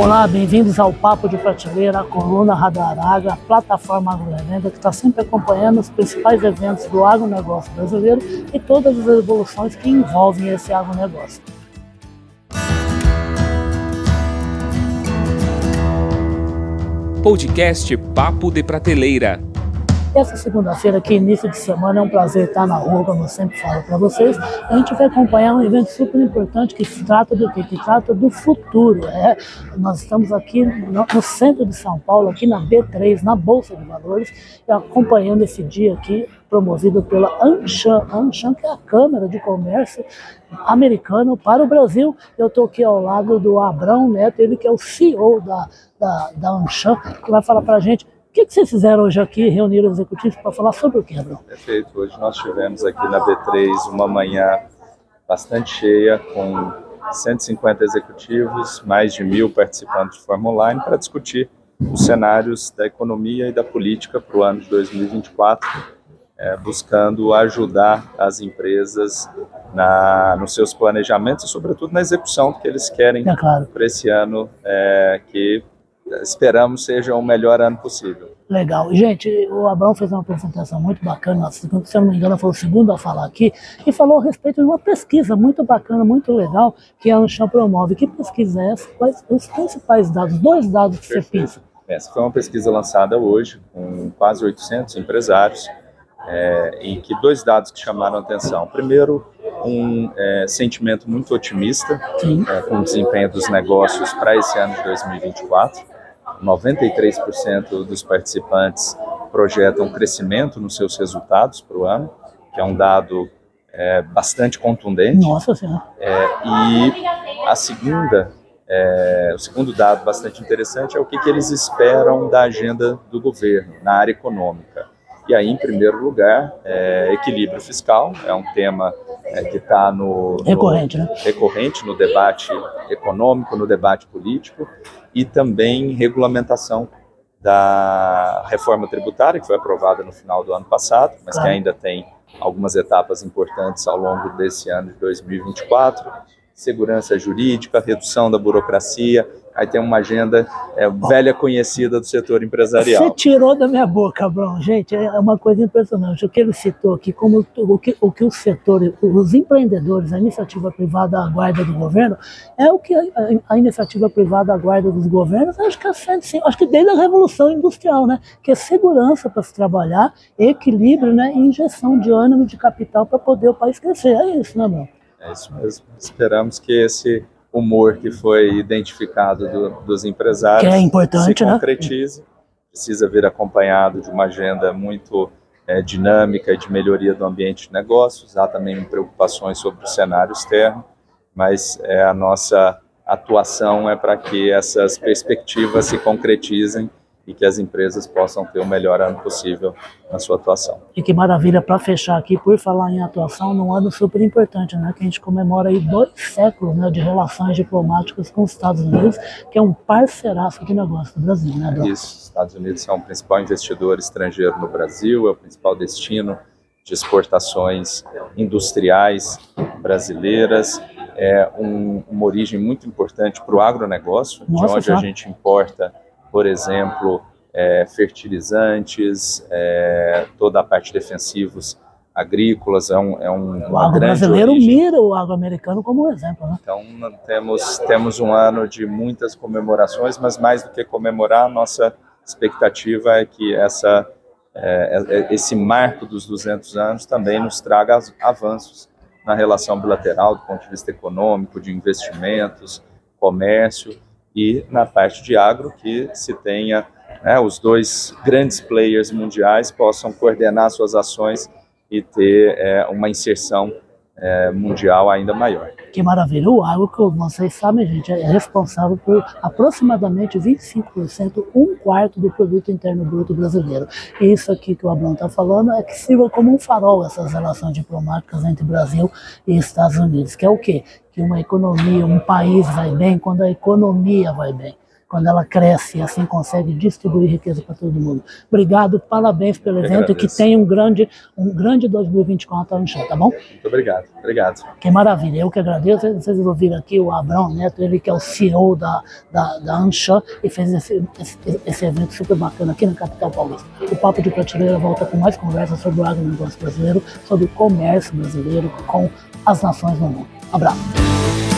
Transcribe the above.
Olá, bem-vindos ao Papo de Prateleira, a coluna Radaraga, a plataforma Agrovenda que está sempre acompanhando os principais eventos do agronegócio brasileiro e todas as evoluções que envolvem esse agronegócio. Podcast Papo de Prateleira. Essa segunda-feira, que início de semana, é um prazer estar na rua, como eu sempre falo para vocês. A gente vai acompanhar um evento super importante que trata do quê? Que trata do futuro. É, nós estamos aqui no, no centro de São Paulo, aqui na B3, na Bolsa de Valores, acompanhando esse dia aqui, promovido pela Anshan, Anshan que é a Câmara de Comércio americano para o Brasil. Eu estou aqui ao lado do Abrão Neto, ele que é o CEO da, da, da Anshan, que vai falar para a gente o que, que, vocês fizeram hoje aqui, reunir os executivos para falar sobre o que, Abrão? Perfeito. Hoje nós tivemos aqui na B3 uma manhã bastante cheia, com 150 executivos, mais de mil participantes de forma online, para discutir os cenários da economia e da política para o ano de 2024, é, buscando ajudar as empresas na, nos seus planejamentos e, sobretudo, na execução que eles querem é claro. para esse ano, é, que esperamos seja o melhor ano possível. Legal. Gente, o Abraão fez uma apresentação muito bacana, se eu não me engano, foi o segundo a falar aqui, e falou a respeito de uma pesquisa muito bacana, muito legal, que a Ancham promove. Que pesquisa é essa? Quais os principais dados, dois dados que Perfeito. você pensa? Essa foi uma pesquisa lançada hoje, com quase 800 empresários, é, em que dois dados que chamaram a atenção. Primeiro, um é, sentimento muito otimista é, com o desempenho dos negócios para esse ano de 2024. 93% dos participantes projetam crescimento nos seus resultados para o ano, que é um dado é, bastante contundente. Nossa Senhora. É, e a segunda, é, o segundo dado bastante interessante é o que, que eles esperam da agenda do governo na área econômica. E aí, em primeiro lugar, é, equilíbrio fiscal é um tema é, que está no, no, recorrente, né? recorrente no debate econômico, no debate político e também regulamentação da reforma tributária que foi aprovada no final do ano passado, mas claro. que ainda tem algumas etapas importantes ao longo desse ano de 2024, segurança jurídica, redução da burocracia, Aí tem uma agenda é, velha conhecida do setor empresarial. Você tirou da minha boca, Bruno. Gente, é uma coisa impressionante. O que ele citou aqui, como o que o, que o setor, os empreendedores, a iniciativa privada, a guarda do governo, é o que a, a iniciativa privada, a guarda dos governos, acho que, é, assim, acho que desde a Revolução Industrial, né? Que é segurança para se trabalhar, equilíbrio né? e injeção de ânimo de capital para poder o país crescer. É isso, né, meu? É isso mesmo. Esperamos que esse humor que foi identificado do, dos empresários que é importante, se né? concretize. Né? Precisa vir acompanhado de uma agenda muito é, dinâmica e de melhoria do ambiente de negócios. Há também preocupações sobre o cenário externo, mas é, a nossa atuação é para que essas perspectivas se concretizem e que as empresas possam ter o melhor ano possível na sua atuação. E que maravilha, para fechar aqui, por falar em atuação, num ano super importante, né, que a gente comemora aí dois séculos né, de relações diplomáticas com os Estados Unidos, que é um parceiraço de negócio do Brasil. Né, Isso, os Estados Unidos são o principal investidor estrangeiro no Brasil, é o principal destino de exportações industriais brasileiras, é um, uma origem muito importante para o agronegócio, Nossa, de onde já. a gente importa por exemplo, é, fertilizantes, é, toda a parte de defensivos agrícolas, é um, é um O agro brasileiro origem. mira o agro americano como um exemplo. Né? Então, temos, temos um ano de muitas comemorações, mas mais do que comemorar, nossa expectativa é que essa, é, é esse marco dos 200 anos também nos traga avanços na relação bilateral do ponto de vista econômico, de investimentos, comércio, e na parte de agro que se tenha né, os dois grandes players mundiais possam coordenar suas ações e ter é, uma inserção é, mundial ainda maior. Que maravilha! O agro, como vocês sabem, gente, é responsável por aproximadamente 25%, um quarto do produto interno bruto brasileiro. E isso aqui que o Abrão está falando é que sirva como um farol essas relações diplomáticas entre Brasil e Estados Unidos, que é o quê? Que uma economia, um país vai bem quando a economia vai bem. Quando ela cresce e assim consegue distribuir riqueza para todo mundo. Obrigado, parabéns pelo Eu evento e que tenha um grande, um grande 2024 no chão, tá bom? Muito obrigado. Obrigado. Que maravilha, eu que agradeço. Vocês ouviram aqui o Abrão Neto, ele que é o CEO da, da, da Anshan e fez esse, esse, esse evento super bacana aqui na capital paulista. O Papo de Prateleira volta com mais conversas sobre o agronegócio brasileiro, sobre o comércio brasileiro com as nações no mundo. Abraço.